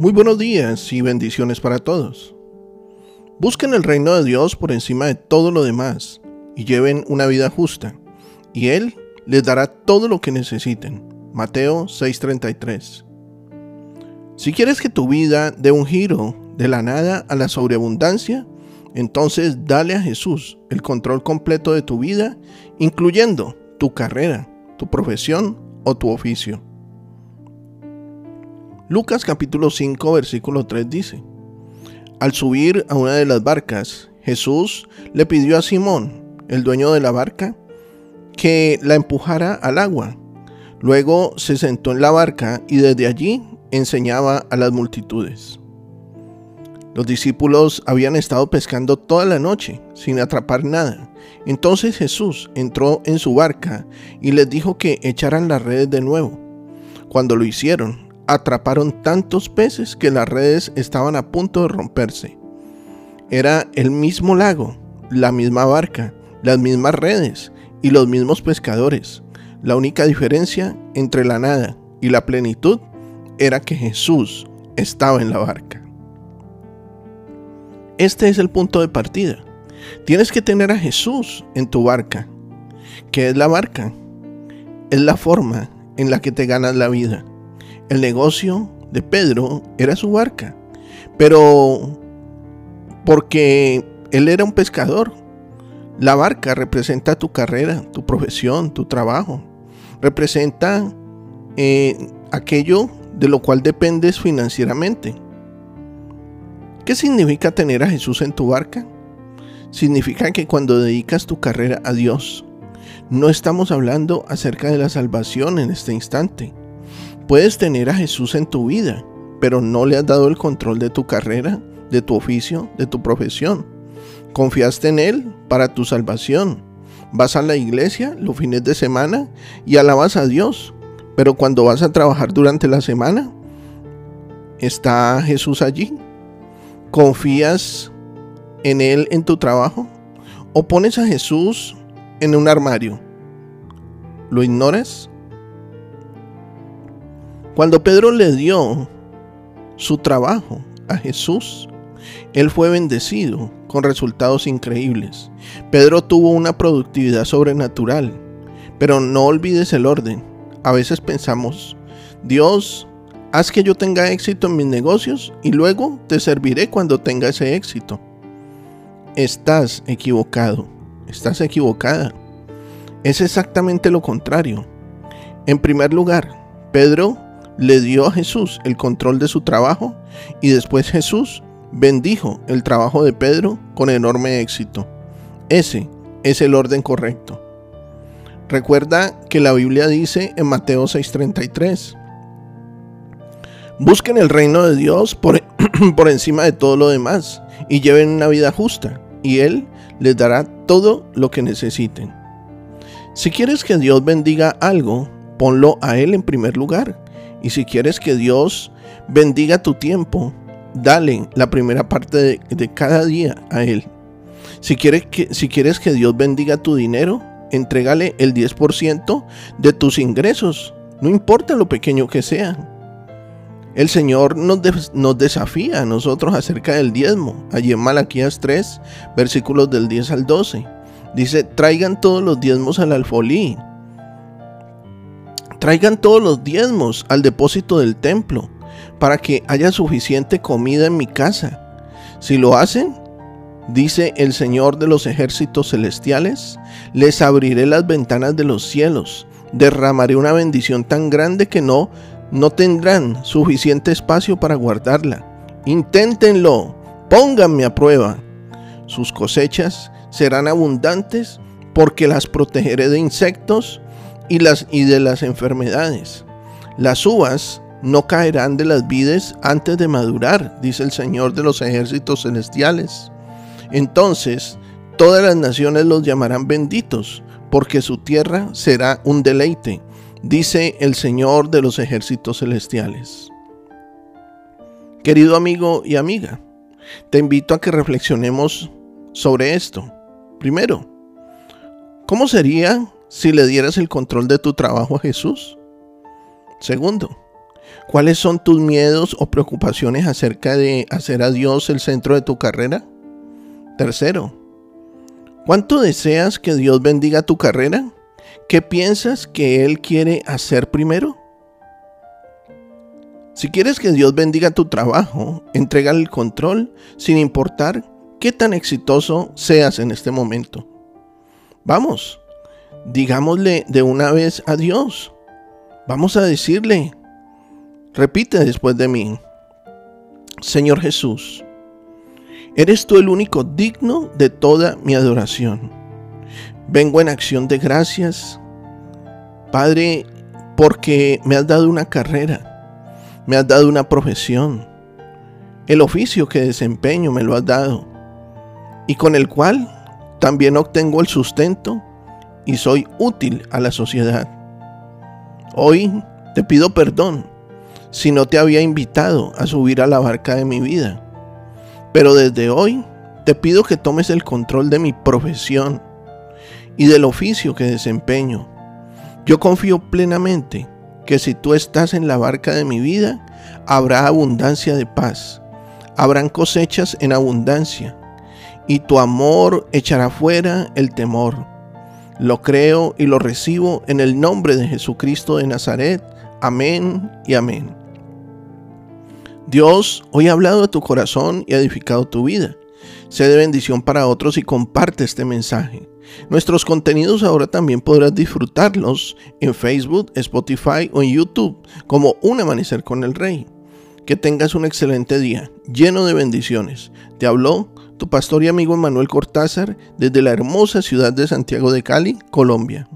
Muy buenos días y bendiciones para todos. Busquen el reino de Dios por encima de todo lo demás y lleven una vida justa, y Él les dará todo lo que necesiten. Mateo 6:33. Si quieres que tu vida dé un giro de la nada a la sobreabundancia, entonces dale a Jesús el control completo de tu vida, incluyendo tu carrera, tu profesión o tu oficio. Lucas capítulo 5 versículo 3 dice, Al subir a una de las barcas, Jesús le pidió a Simón, el dueño de la barca, que la empujara al agua. Luego se sentó en la barca y desde allí enseñaba a las multitudes. Los discípulos habían estado pescando toda la noche sin atrapar nada. Entonces Jesús entró en su barca y les dijo que echaran las redes de nuevo. Cuando lo hicieron, atraparon tantos peces que las redes estaban a punto de romperse. Era el mismo lago, la misma barca, las mismas redes y los mismos pescadores. La única diferencia entre la nada y la plenitud era que Jesús estaba en la barca. Este es el punto de partida. Tienes que tener a Jesús en tu barca. ¿Qué es la barca? Es la forma en la que te ganas la vida. El negocio de Pedro era su barca, pero porque él era un pescador. La barca representa tu carrera, tu profesión, tu trabajo. Representa eh, aquello de lo cual dependes financieramente. ¿Qué significa tener a Jesús en tu barca? Significa que cuando dedicas tu carrera a Dios, no estamos hablando acerca de la salvación en este instante. Puedes tener a Jesús en tu vida, pero no le has dado el control de tu carrera, de tu oficio, de tu profesión. Confiaste en Él para tu salvación. Vas a la iglesia los fines de semana y alabas a Dios, pero cuando vas a trabajar durante la semana, ¿está Jesús allí? ¿Confías en Él en tu trabajo? ¿O pones a Jesús en un armario? ¿Lo ignoras? Cuando Pedro le dio su trabajo a Jesús, él fue bendecido con resultados increíbles. Pedro tuvo una productividad sobrenatural, pero no olvides el orden. A veces pensamos, Dios, haz que yo tenga éxito en mis negocios y luego te serviré cuando tenga ese éxito. Estás equivocado, estás equivocada. Es exactamente lo contrario. En primer lugar, Pedro le dio a Jesús el control de su trabajo y después Jesús bendijo el trabajo de Pedro con enorme éxito. Ese es el orden correcto. Recuerda que la Biblia dice en Mateo 6:33, busquen el reino de Dios por, por encima de todo lo demás y lleven una vida justa y Él les dará todo lo que necesiten. Si quieres que Dios bendiga algo, ponlo a Él en primer lugar y si quieres que Dios bendiga tu tiempo, dale la primera parte de, cada día a Él. Si quieres, que, si quieres que Dios bendiga tu dinero, entrégale el 10% de tus ingresos, no importa lo pequeño que sea. El Señor nos, nos, desafía a nosotros acerca del diezmo. Allí en Malaquías 3, versículos del 10 al 12. Dice, traigan todos los diezmos al alfolí Traigan todos los diezmos al depósito del templo, para que haya suficiente comida en mi casa. Si lo hacen, dice el Señor de los ejércitos celestiales, les abriré las ventanas de los cielos, derramaré una bendición tan grande que no no tendrán suficiente espacio para guardarla. Inténtenlo, pónganme a prueba. Sus cosechas serán abundantes porque las protegeré de insectos y, las, y de las enfermedades. Las uvas no caerán de las vides antes de madurar, dice el Señor de los ejércitos celestiales. Entonces todas las naciones los llamarán benditos, porque su tierra será un deleite, dice el Señor de los ejércitos celestiales. Querido amigo y amiga, te invito a que reflexionemos sobre esto. Primero, ¿cómo sería si le dieras el control de tu trabajo a Jesús? Segundo, ¿Cuáles son tus miedos o preocupaciones acerca de hacer a Dios el centro de tu carrera? Tercero, ¿cuánto deseas que Dios bendiga tu carrera? ¿Qué piensas que Él quiere hacer primero? Si quieres que Dios bendiga tu trabajo, entrega el control sin importar qué tan exitoso seas en este momento. Vamos, digámosle de una vez a Dios. Vamos a decirle, repite después de mí, Señor Jesús, eres tú el único digno de toda mi adoración. Vengo en acción de gracias, Padre, porque me has dado una carrera me has dado una profesión. El oficio que desempeño me lo has dado. Y con el cual también obtengo el sustento y soy útil a la sociedad. Hoy te pido perdón si no te había invitado a subir a la barca de mi vida. Pero desde hoy te pido que tomes el control de mi profesión y del oficio que desempeño. Yo confío plenamente que si tú estás en la barca de mi vida, habrá abundancia de paz, habrán cosechas en abundancia, y tu amor echará fuera el temor. Lo creo y lo recibo en el nombre de Jesucristo de Nazaret. Amén y amén. Dios hoy ha hablado de tu corazón y ha edificado tu vida. Sé de bendición para otros y comparte este mensaje. Nuestros contenidos ahora también podrás disfrutarlos en Facebook, Spotify o en YouTube como Un Amanecer con el Rey. Que tengas un excelente día, lleno de bendiciones. Te habló tu pastor y amigo Manuel Cortázar desde la hermosa ciudad de Santiago de Cali, Colombia.